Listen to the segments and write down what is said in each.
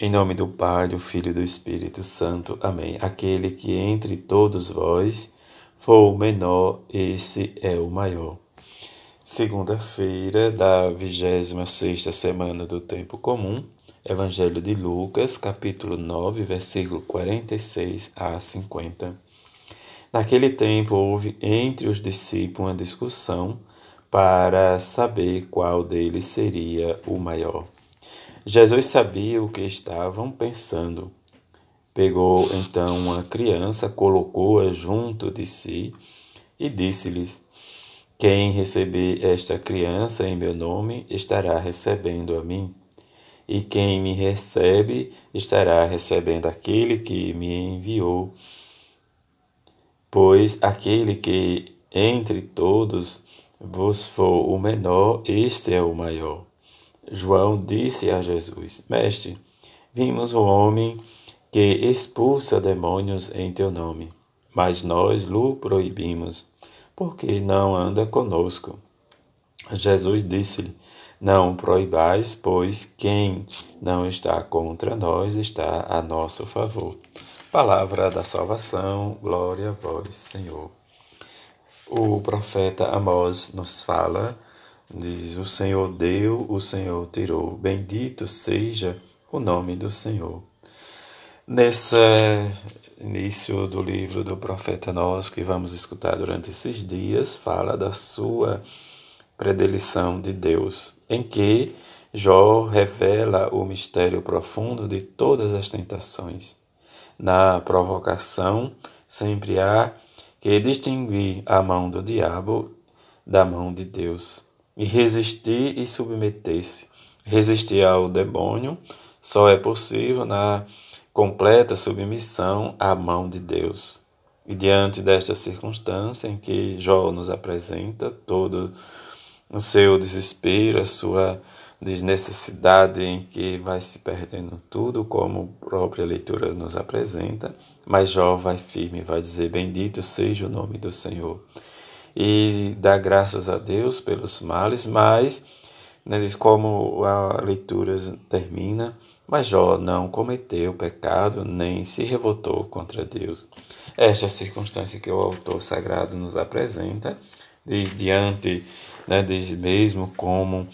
Em nome do Pai, do Filho e do Espírito Santo. Amém. Aquele que entre todos vós for o menor, esse é o maior. Segunda-feira da 26 semana do Tempo Comum, Evangelho de Lucas, capítulo 9, versículo 46 a 50. Naquele tempo houve entre os discípulos uma discussão para saber qual deles seria o maior. Jesus sabia o que estavam pensando. Pegou então uma criança, colocou-a junto de si e disse-lhes: Quem receber esta criança em meu nome estará recebendo a mim. E quem me recebe estará recebendo aquele que me enviou. Pois aquele que entre todos vos for o menor, este é o maior. João disse a Jesus: Mestre, vimos o homem que expulsa demônios em teu nome, mas nós lhe proibimos, porque não anda conosco. Jesus disse-lhe: Não proibais, pois quem não está contra nós está a nosso favor. Palavra da salvação, glória a vós, Senhor. O profeta Amós nos fala Diz: O Senhor deu, o Senhor tirou. Bendito seja o nome do Senhor. Nesse início do livro do profeta Nós, que vamos escutar durante esses dias, fala da sua predelição de Deus, em que Jó revela o mistério profundo de todas as tentações. Na provocação, sempre há que distinguir a mão do diabo da mão de Deus e resistir e submeter-se. Resistir ao demônio só é possível na completa submissão à mão de Deus. E diante desta circunstância em que Jó nos apresenta todo o seu desespero, a sua desnecessidade em que vai se perdendo tudo, como a própria leitura nos apresenta, mas Jó vai firme, vai dizer: Bendito seja o nome do Senhor e dá graças a Deus pelos males, mas, né, como a leitura termina, mas Jó não cometeu pecado nem se revoltou contra Deus. Esta é a circunstância que o autor sagrado nos apresenta, diz diante, né, diz mesmo como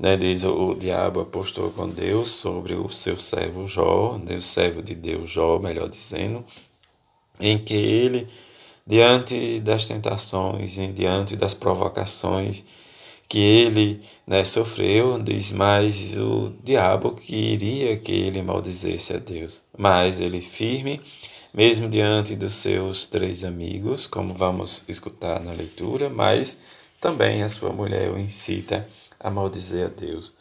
né, diz o, o diabo apostou com Deus sobre o seu servo Jó, né, o servo de Deus Jó, melhor dizendo, em que ele diante das tentações diante das provocações que ele né, sofreu, diz mais o diabo queria que ele maldizesse a Deus. Mas ele firme, mesmo diante dos seus três amigos, como vamos escutar na leitura, mas também a sua mulher o incita a maldizer a Deus.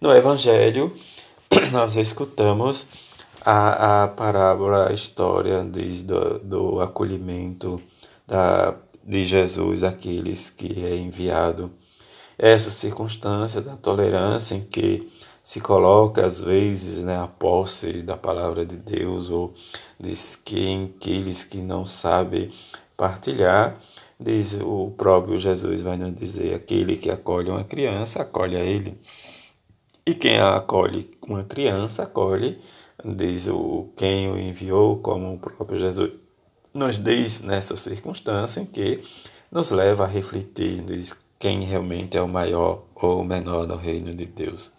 No Evangelho, nós escutamos a, a parábola, a história diz, do, do acolhimento da, de Jesus àqueles que é enviado. Essa circunstância da tolerância em que se coloca às vezes né, a posse da palavra de Deus ou diz que aqueles que não sabem partilhar, diz o próprio Jesus vai nos dizer, aquele que acolhe uma criança, acolhe a ele. E quem acolhe uma criança, acolhe diz o quem o enviou, como o próprio Jesus nos diz nessa circunstância que nos leva a refletir diz, quem realmente é o maior ou o menor no reino de Deus.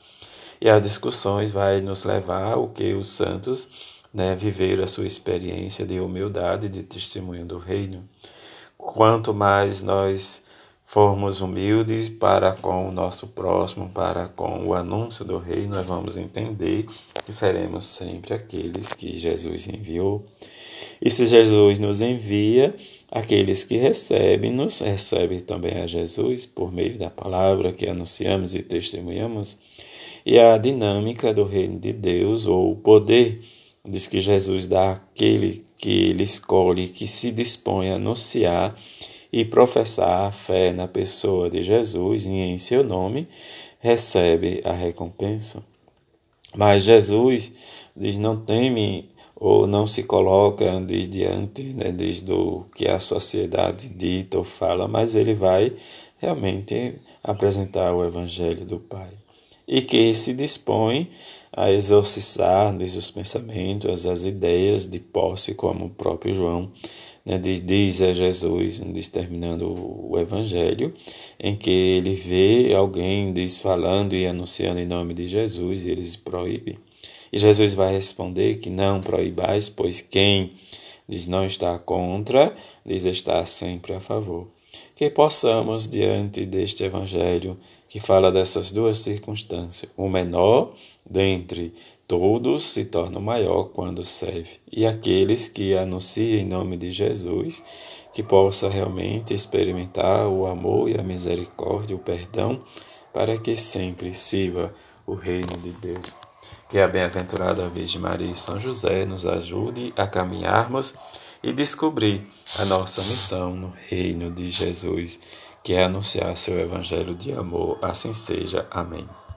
E as discussões vai nos levar ao que os santos né, viveram a sua experiência de humildade, de testemunho do reino. Quanto mais nós formos humildes para com o nosso próximo, para com o anúncio do reino, nós vamos entender que seremos sempre aqueles que Jesus enviou. E se Jesus nos envia, aqueles que recebem, nos recebem também a Jesus por meio da palavra que anunciamos e testemunhamos. E a dinâmica do reino de Deus, ou o poder, diz que Jesus dá àquele que ele escolhe, que se dispõe a anunciar e professar a fé na pessoa de Jesus e em seu nome, recebe a recompensa. Mas Jesus diz: não teme ou não se coloca diz, diante né, diz, do que a sociedade dita ou fala, mas ele vai realmente apresentar o Evangelho do Pai. E que se dispõe a exorcizar-lhes os pensamentos, as ideias de posse, como o próprio João né, diz a Jesus, diz, terminando o Evangelho, em que ele vê alguém diz, falando e anunciando em nome de Jesus e eles proíbem. E Jesus vai responder que não proibais, pois quem diz não está contra, diz estar sempre a favor. Que possamos, diante deste Evangelho, que fala dessas duas circunstâncias, o menor dentre todos se torna o maior quando serve, e aqueles que anunciam em nome de Jesus, que possa realmente experimentar o amor e a misericórdia, o perdão, para que sempre sirva o reino de Deus. Que a bem-aventurada Virgem Maria e São José nos ajude a caminharmos e descobrir a nossa missão no reino de Jesus, que é anunciar seu evangelho de amor. Assim seja. Amém.